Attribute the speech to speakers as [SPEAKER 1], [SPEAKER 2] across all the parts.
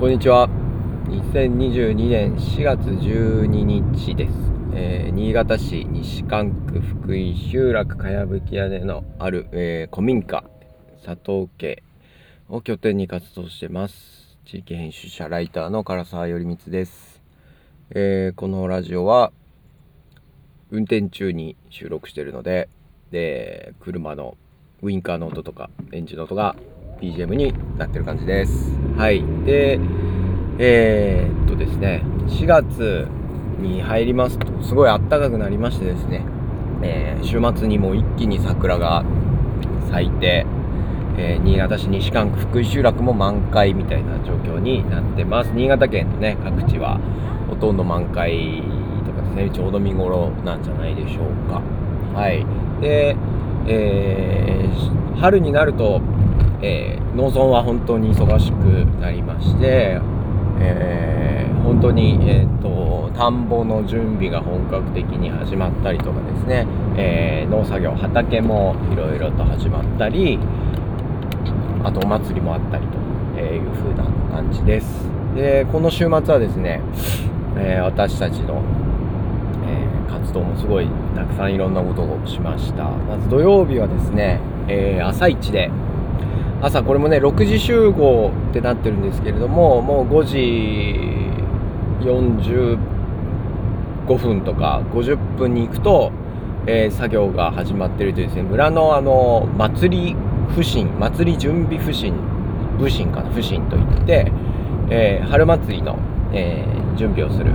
[SPEAKER 1] こんにちは。2022年4月12日です。えー、新潟市西関区福井集落かやぶき屋根のある、えー、古民家佐藤家を拠点に活動してます。地域編集者ライターの唐沢頼光です。えー、このラジオは運転中に収録しているので、で車のウインカーの音とかエンジンの音が BGM になってる感じです。はい。で、えー、っとですね、4月に入りますと、すごい暖かくなりましてですね、えー、週末にも一気に桜が咲いて、えー、新潟市西館区福井集落も満開みたいな状況になってます。新潟県のね、各地はほとんど満開とかですね、ちょうど見頃なんじゃないでしょうか。はい。で、えー、春になると、えー、農村は本当に忙しくなりまして、えー、本当に、えーと、田んぼの準備が本格的に始まったりとかですね、えー、農作業畑もいろいろと始まったりあとお祭りもあったりという風な感じです。でこの週末はですね、えー、私たちの、え活動もすごいたくさんいろんなことをしました。まず土曜日はですね、え朝一で朝これもね6時集合ってなってるんですけれどももう5時45分とか50分に行くと、えー、作業が始まってるというですね村のあの祭り不審祭り準備不審不審かな不審といって、えー、春祭りの、えー、準備をする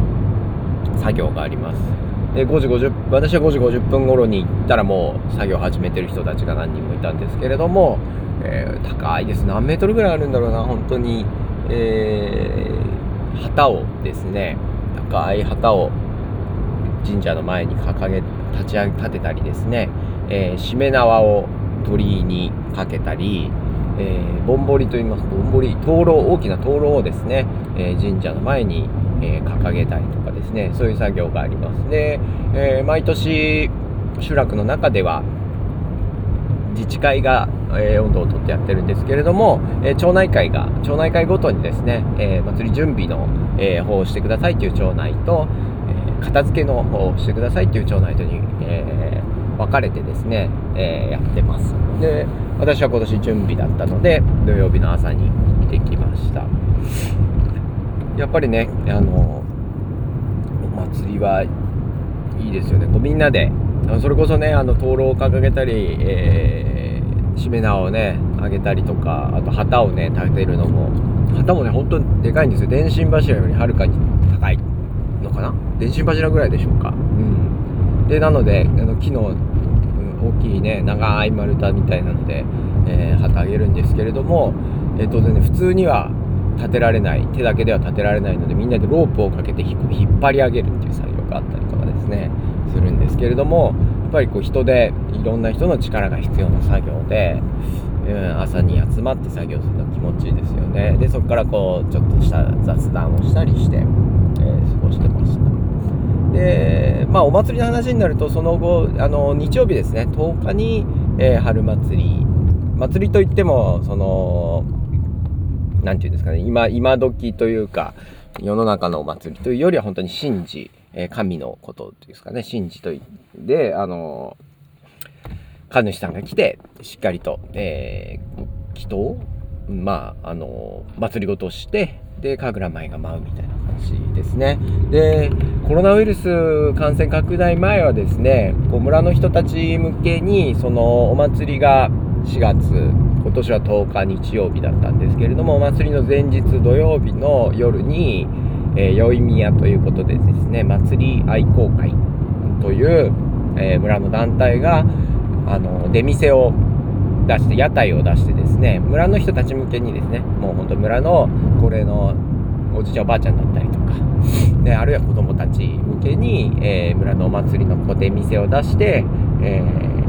[SPEAKER 1] 作業があります。で5時50私は5時50分頃に行ったらもう作業始めてる人たちが何人もいたんですけれどもえー、高いです何メートルぐらいあるんだろうな本当に、えー、旗をですね高い旗を神社の前に掲げ立ち上げ立てたりですね、えー、しめ縄を鳥居にかけたり、えー、ぼんぼりといいますぼんぼり灯籠大きな灯籠をですね、えー、神社の前に、え、掲げたりとかですねそういう作業があります。で、え毎年集落の中では自治会が、えー、温度をとってやってるんですけれども、えー、町内会が町内会ごとにですね、えー、祭り準備の、え方をしてくださいという町内と、え片付けの方をしてくださいという町内とに、え分かれてですね、えやってます。で私は今年準備だったので土曜日の朝に行ってきました。やっぱりねあのお祭りはいいですよね。こうみんなでそれこそねあの灯籠を掲げたり、えー、しめ縄をね上げたりとかあと旗をね立てるのも旗もね本当にでかいんですよ。電信柱よりはるかに高いのかな？電信柱ぐらいでしょうか。うん。でなのであの木の、大きいね長い丸太みたいなので、えー、旗上げるんですけれども、えー、当然ね普通には立てられない手だけでは立てられないのでみんなでロープをかけて引っ張り上げるっていう作業があったりとかですねするんですけれどもやっぱりこう人でいろんな人の力が必要な作業で、うん、朝に集まって作業するのは気持ちいいですよね。でそこからこうちょっとした雑談をしたりして、えー、過ごしてました。でまあお祭りの話になるとその後あの日曜日ですね10日に、えー、春祭り。祭りといってもその何て言うんですかね今今時というか世の中のお祭りというよりは本当に神事え神のことですかね、神事といって、あの、神主さんが来て、しっかりと、えー、祈祷まあ、あの、祭りごとして、で、神楽舞が舞うみたいな感じですね。で、コロナウイルス感染拡大前はですね、こう村の人たち向けに、そのお祭りが4月、今年は10日日曜日だったんですけれども、お祭りの前日土曜日の夜に、えー、宵宮ということでですね、祭り愛好会という、えー、村の団体が、あの、出店を出して、屋台を出してですね、村の人たち向けにですね、もうほんと村の高齢のおじいちゃんおばあちゃんだったりとか、ね、あるいは子供たち向けに、えー、村のお祭りの出店を出して、えー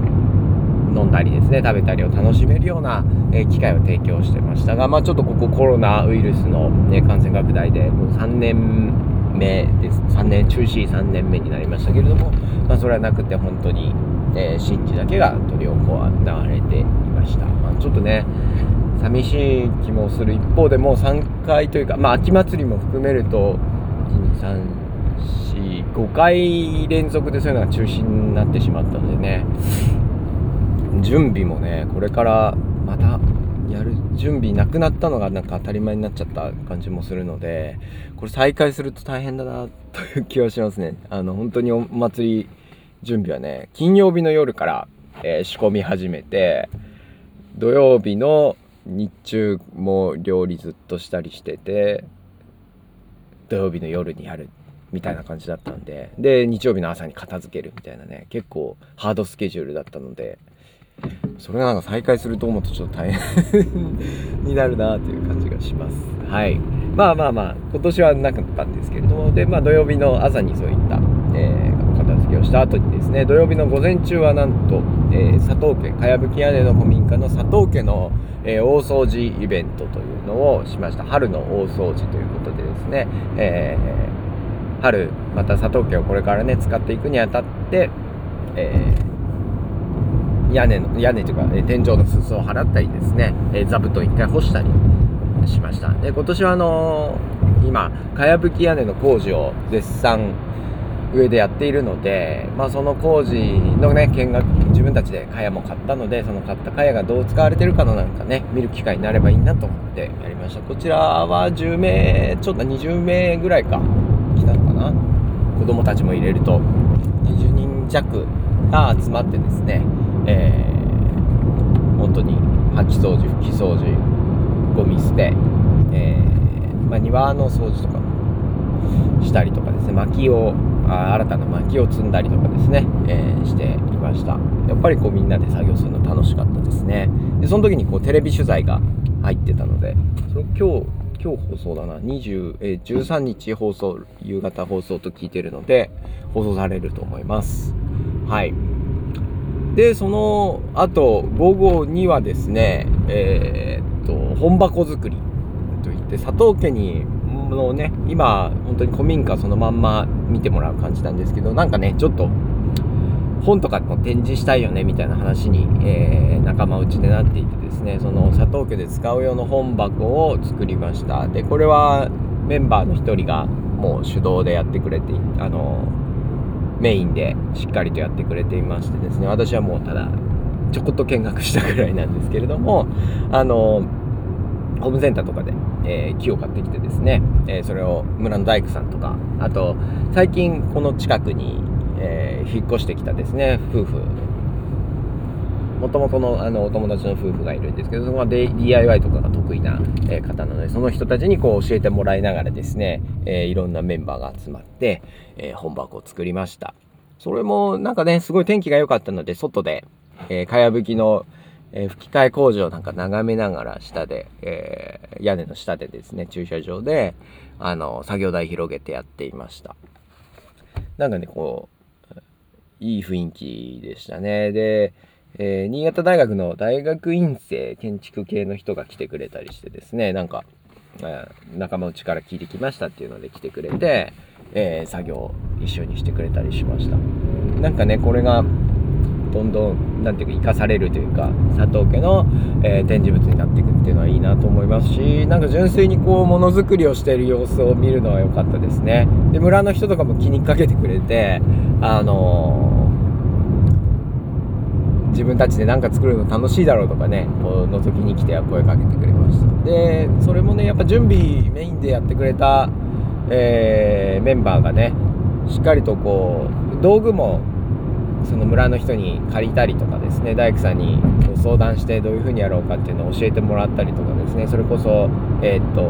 [SPEAKER 1] 飲んだりですね食べたりを楽しめるような、え機会を提供してましたが、まあ、ちょっとここコロナウイルスの、ね、感染拡大でもう3年目です。3年中止3年目になりましたけれども、まあ、それはなくて本当に、えー、神事だけが執り行われていました、まあ、ちょっとね寂しい気もする一方でもう3回というかまあ秋祭りも含めると12345回連続でそういうのが中止になってしまったのでね。準備もねこれからまたやる準備なくなったのがなんか当たり前になっちゃった感じもするのでこれ再開すると大変だなという気はしますね。あの本当にお祭り準備はね金曜日の夜から、えー、仕込み始めて土曜日の日中も料理ずっとしたりしてて土曜日の夜にやるみたいな感じだったんでで日曜日の朝に片付けるみたいなね結構ハードスケジュールだったのでそれがなんか再開すると思うとちょっと大変になるなという感じがします。はい。まあまあまあ、今年はなかったんですけれども、で、まあ土曜日の朝にそういった、えー、片付けをした後にですね、土曜日の午前中はなんと、えー、佐藤家、かやぶき屋根の古民家の佐藤家の、えー、大掃除イベントというのをしました。春の大掃除ということでですね、えー、春、また佐藤家をこれからね、使っていくにあたって、えー屋根の屋根というか、え天井の裾を払ったりですね、え座布団一回干したりしました。で今年はあのー、今かやぶき屋根の工事を絶賛上でやっているので、まあ、その工事のね見学自分たちでかやも買ったのでその買ったかやがどう使われてるかのなんかね見る機会になればいいなと思ってやりました。こちらは10名ちょっと20名ぐらいか来たのかな。子供たちも入れると20人弱が集まってですねえー、本当に掃き掃除拭き掃除ゴミ捨て、えー、まあ、庭の掃除とかもしたりとかですね薪をあ新たな薪を積んだりとかですね、えー、していました。やっぱりこうみんなで作業するの楽しかったですね。でその時にこうテレビ取材が入ってたのでその今日今日放送だな20、えー、13日放送夕方放送と聞いてるので放送されると思います。はい。でその後午後にはですねえー、っと本箱作りといって佐藤家にのね今本当に古民家そのまんま見てもらう感じなんですけどなんかねちょっと本とかも展示したいよねみたいな話に、えー、仲間内でなっていてですねその佐藤家で使う用の本箱を作りました。でこれはメンバーの一人がもう手動でやってくれてあのメインでしっかりとやってくれていましてですね。私はもうただちょこっと見学したぐらいなんですけれどもあのホームセンターとかで、えー、木を買ってきてですね、えー、それを村の大工さんとかあと最近この近くに、えー、引っ越してきたですね夫婦もともとのあのお友達の夫婦がいるんですけどそこは DIY とかが得意な、え方なのでその人たちにこう教えてもらいながらですね、えいろんなメンバーが集まって、え本箱を作りました。それもなんかねすごい天気が良かったので外で、えかやぶきのえ吹き替え工事をなんか眺めながら下で、えー、屋根の下でですね駐車場であの作業台広げてやっていました。なんかねこういい雰囲気でしたね。でえー、新潟大学の大学院生建築系の人が来てくれたりしてですねなんか、えー、仲間内から聞いてきましたっていうので来てくれて、えー、作業一緒にしてくれたりしました。なんかねこれがどんどん何ていうか生かされるというか佐藤家の、えー、展示物になっていくっていうのはいいなと思いますしなんか純粋にこうものづくりをしている様子を見るのは良かったですね。で村の人とかも気にかけてくれてあの自分たちで何か作るの楽しいだろうとかねこう覗きに来ては声かけてくれました。でそれもねやっぱ準備メインでやってくれた、えー、メンバーがねしっかりとこう道具もその村の人に借りたりとかですね大工さんに相談してどういう風にやろうかっていうのを教えてもらったりとかですねそれこそえー、っと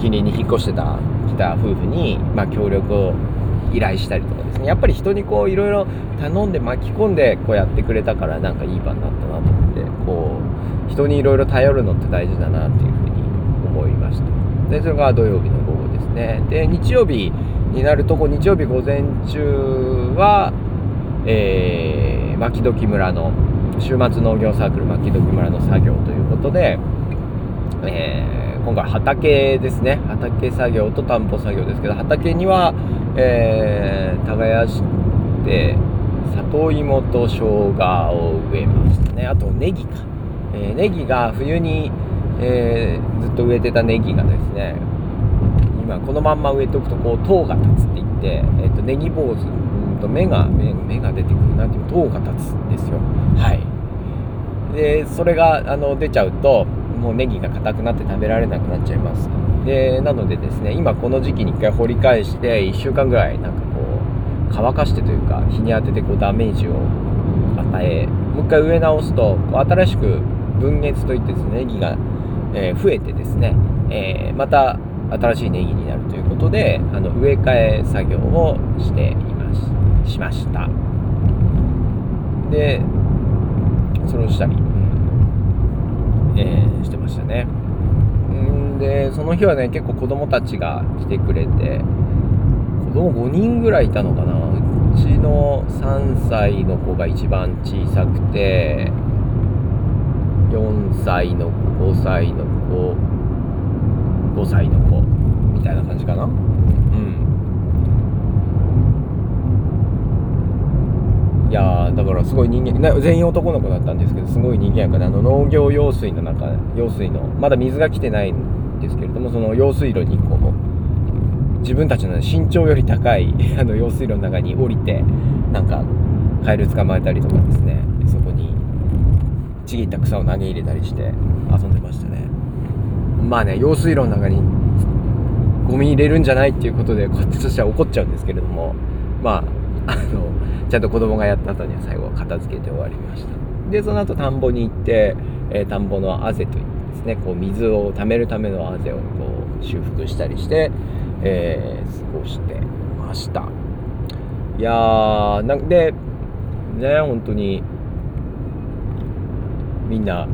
[SPEAKER 1] 近隣に引っ越してた来た夫婦に、まあ、協力を依頼したりとかですね。やっぱり人にこういろいろ頼んで巻き込んでこうやってくれたからなんかいい場になったなと思ってこう人にいろいろ頼るのって大事だなっていうふうに思いました。でそれが土曜日の午後ですね。で日曜日になるとこ日曜日午前中はえー、牧時村の週末農業サークル牧時村の作業ということで、えー、今回畑ですね。畑作業と田んぼ作業ですけど畑にはえー、耕して里芋と生姜を植えましたね。あとネギか、えー、ネギが冬にえー、ずっと植えてたネギがですね今このまんま植えておくとこう塔が立つって言って、えーと、ネギ坊主うんと芽が芽芽が出てくるな。んていう塔が立つんですよ。はい。でそれがあの出ちゃうともうネギが硬くなって食べられなくなっちゃいます。でなのでですね今この時期に1回掘り返して1週間ぐらいなんかこう乾かしてというか日に当ててこうダメージを与えもう一回植え直すと新しく分月といってですねネギが、えー、増えてですね、えー、また新しいネギになるということであの植え替え作業をしていますしました。でそれをしたり、うんえー、してましたね。でその日はね結構子供たちが来てくれて子供5人ぐらいいたのかな。うちの3歳の子が一番小さくて4歳の子5歳の子5歳の子みたいな感じかな。うん。いやだからすごい人間全員男の子だったんですけどすごい人間やからあの農業用水の中用水のまだ水が来てないですけれどもその用水路にこう自分たちの身長より高い あの用水路の中に降りてなんかカエル捕まえたりとかですね。そこにちぎった草を投げ入れたりして遊んでましたね。まあね用水路の中にゴミ入れるんじゃないっていうことでこっちとしては怒っちゃうんですけれどもまあ あのちゃんと子供がやった後には最後は片付けて終わりました。でその後田んぼに行って、えー、田んぼのあぜといってですねこう水を貯めるためのあぜをこう修復したりして、えー、過ごしてました。いやーなんでね本当にみんな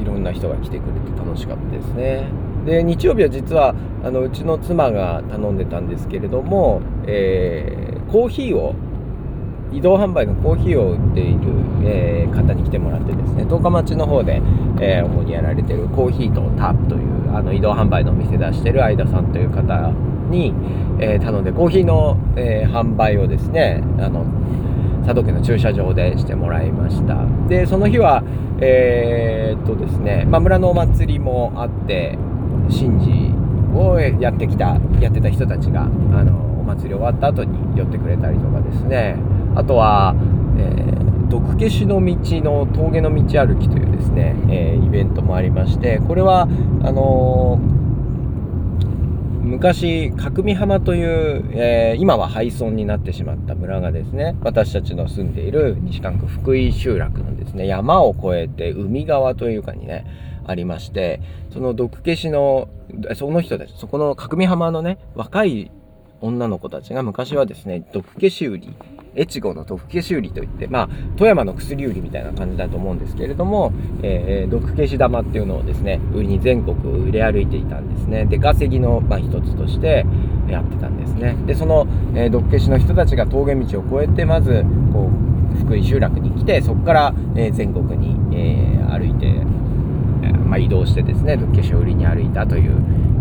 [SPEAKER 1] いろんな人が来てくれて楽しかったですね。で日曜日は実はあのうちの妻が頼んでたんですけれども、えー、コーヒーを移動販売のコーヒーを売っている、えー、方に来てもらってですね十日町の方で、えー、主にやられてるコーヒーとタープというあの移動販売のお店出してる相田さんという方に、えー頼んでコーヒーの、え販売をですねあの佐渡家の駐車場でしてもらいました。でその日はえー、っとですね、まあ、村のお祭りもあって神事をやってきたやってた人たちがあのお祭り終わった後に寄ってくれたりとかですね。あとは、えー、毒消しの道の峠の道歩きというですね、えー、イベントもありましてこれはあのー昔角見浜という、え、今は廃村になってしまった村がですね私たちの住んでいる西関区福井集落のですね山を越えて海側というかにねありましてその毒消しのその人たちそこの角見浜のね若い女の子たちが昔はですね毒消し売り越後の毒消し売りといって、まあ、富山の薬売りみたいな感じだと思うんですけれども、えー、毒消し玉っていうのをですね、売りに全国を売れ歩いていたんですね。で、稼ぎの、まあ、一つとしてやってたんですね。で、その、えー、毒消しの人たちが峠道を越えて、まず、こう、福井集落に来て、そこから、えー、全国に、えー、歩いて、えまあ、移動してですね、毒消しを売りに歩いたという、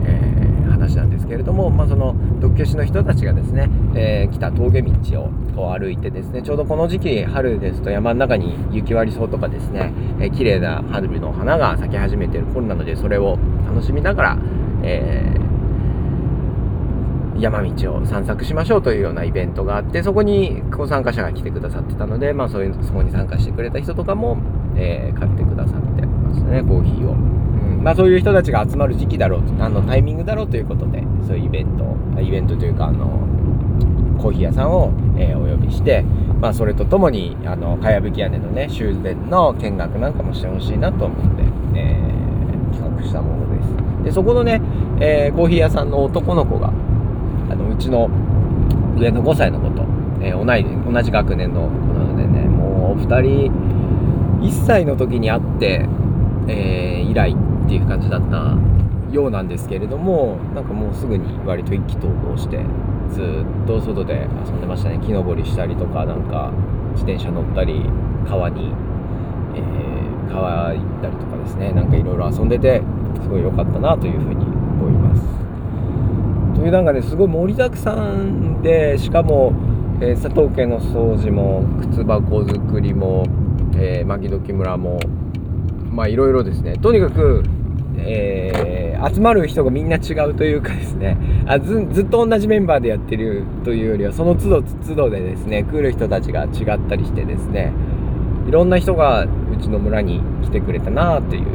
[SPEAKER 1] えー話なんですけれども、まあ、その独居士の人たちがですね、えー、来た峠道をこう歩いてですねちょうどこの時期春ですと山の中に雪割り草とかですね、えー、綺麗な春の花が咲き始めている頃なのでそれを楽しみながら、えー、山道を散策しましょうというようなイベントがあってそこにこう参加者が来てくださってたので、まあ、そういうそこに参加してくれた人とかも、えー、買ってくださってましたねコーヒーを。まあ、そういう人たちが集まる時期だろうあのタイミングだろうということでそういうイベントイベントというかあのコーヒー屋さんを、えー、お呼びして、まあ、それとともにあのかやぶき屋根のね修繕の見学なんかもしてほしいなと思って、えー、企画したものです。でそこのね、えー、コーヒー屋さんの男の子があのうちの上の5歳の子と、え同い同じ学年の子なのでねもうお二人1歳の時に会って、え以来っていう感じだったようなんですけれどもなんかもうすぐに割と一気投合してずっと外で遊んでましたね。木登りしたりとかなんか自転車乗ったり川に、えー、川行ったりとかですね。なんかいろいろ遊んでてすごい良かったなというふうに思います。というなんかねすごい盛りだくさんでしかも、えー、佐藤家の掃除も靴箱作りも、えー、牧時村もまあいろいろですね。とにかく、えー、集まる人がみんな違うというかですね。あずずっと同じメンバーでやってるというよりはその都度都度でですね来る人たちが違ったりしてですねいろんな人がうちの村に来てくれたなという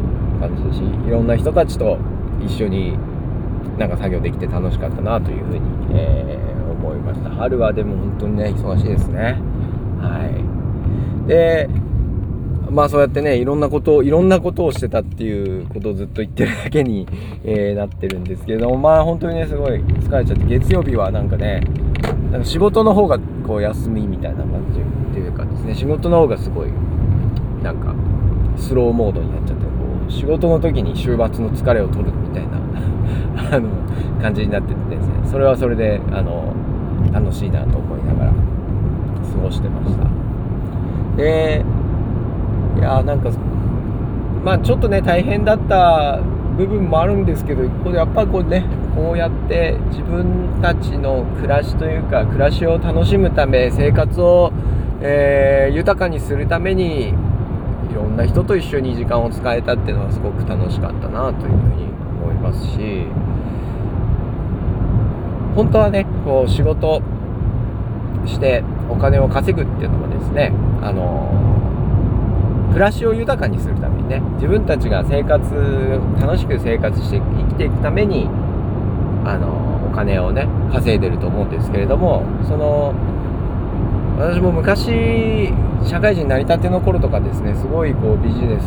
[SPEAKER 1] 感じだしいろんな人たちと一緒になんか作業できて楽しかったなというふうに、えー、思いました。春はでも本当にね忙しいですね。はい。でまあそうやってねいろんなことをいろんなことをしてたっていうことをずっと言ってるだけに、えー、なってるんですけれどもまあ本当にねすごい疲れちゃって月曜日はなんかねなんか仕事の方がこう休みみたいな感じっていうかですね仕事の方がすごいなんかスローモードになっちゃってこう仕事の時に週末の疲れを取るみたいな あの感じになっててですねそれはそれであの楽しいなと思いながら過ごしてました。でいやなんかまあちょっとね大変だった部分もあるんですけど一方でやっぱりこうねこうやって自分たちの暮らしというか暮らしを楽しむため生活を、えー、豊かにするためにいろんな人と一緒に時間を使えたっていうのはすごく楽しかったなというふうに思いますし本当はねこう仕事してお金を稼ぐっていうのもですねあの暮らしを豊かにするためにね自分たちが生活楽しく生活して生きていくためにあのお金をね稼いでると思うんですけれどもその私も昔社会人になりたての頃とかですねすごいこうビジネス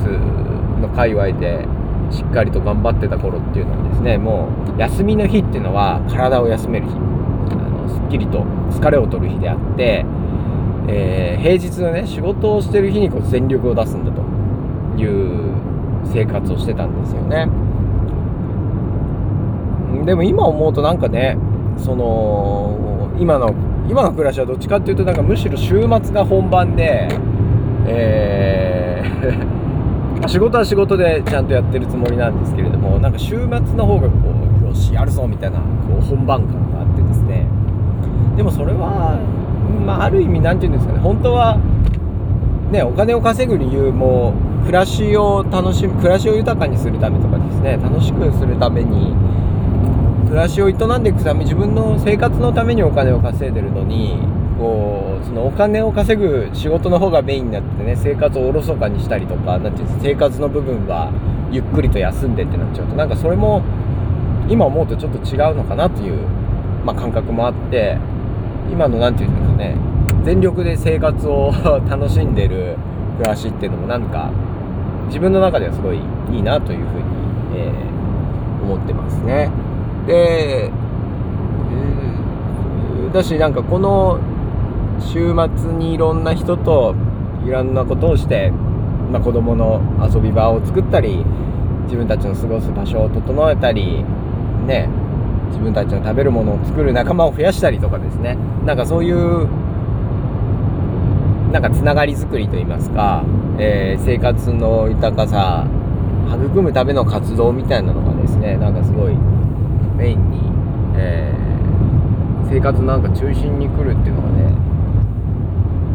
[SPEAKER 1] の界隈でしっかりと頑張ってた頃っていうのはですねもう休みの日っていうのは体を休める日。あのすっきりと疲れを取る日であってえー、平日のね仕事をしてる日にこう全力を出すんだという生活をしてたんですよね。でも今思うとなんかねその今の今の暮らしはどっちかっていうとなんかむしろ週末が本番でえー 仕事は仕事でちゃんとやってるつもりなんですけれどもなんか週末の方がこうよしやるぞみたいなこう本番感があってですね。でもそれはまあ、ある意味何て言うんですかね。本当はねお金を稼ぐ理由も暮らしを楽しむ暮らしを豊かにするためとかですね。楽しくするために暮らしを営んでいくため自分の生活のためにお金を稼いでるのにこうそのお金を稼ぐ仕事の方がメインになってね生活をおろそかにしたりとか何て言うんです生活の部分はゆっくりと休んでってなっちゃうとなんかそれも今思うとちょっと違うのかなという、まあ、感覚もあって今の何て言うんですかね全力で生活を 楽しんでる暮らしっていうのもなんか自分の中ではすごいいいなというふうに、えー、思ってますね。で、だしなんかこの週末にいろんな人といろんなことをして、まあ、子供の遊び場を作ったり自分たちの過ごす場所を整えたりね自分たちの食べるものを作る仲間を増やしたりとかですね。なんかそういうなんかつながりづくりといいますか、えー、生活の豊かさ育むための活動みたいなのがですねなんかすごいメインに、えー、生活なんか中心に来るっていうのがね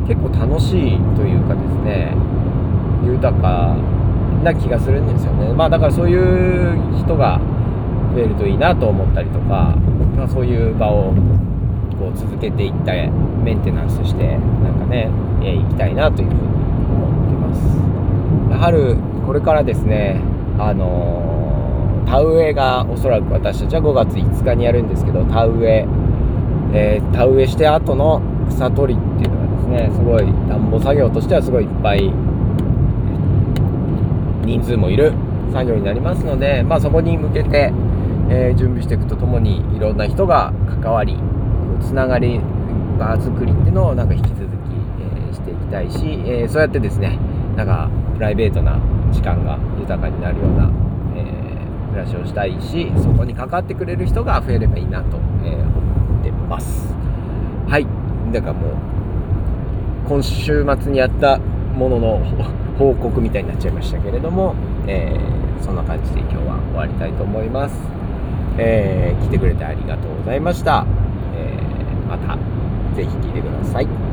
[SPEAKER 1] 結構楽しいというかですね豊かな気がするんですよね。まあだからそういう人が増えるといいなと思ったりとか、まあ、そういう場をこう続けていったメンテナンスしてなんかね、えー、行きたいなというふうに思ってます。春これからですねあのー、田植えがおそらく私たちは5月5日にやるんですけど田植ええー、田植えして後の草取りっていうのがですねすごい田んぼ作業としてはすごいいっぱい人数もいる作業になりますので、まあ、そこに向けてえー、準備していくとともにいろんな人が関わりつながり場作りっていうのをなんか引き続き、えー、していきたいし、えー、そうやってですねなんかプライベートな時間が豊かになるような、え暮らしをしたいしそこに関わってくれる人が増えればいいなと、え思ってますはいだからもう今週末にやったものの 報告みたいになっちゃいましたけれども、えー、そんな感じで今日は終わりたいと思います。えー、来てくれてありがとうございました。えー、また、ぜひ聴いてください。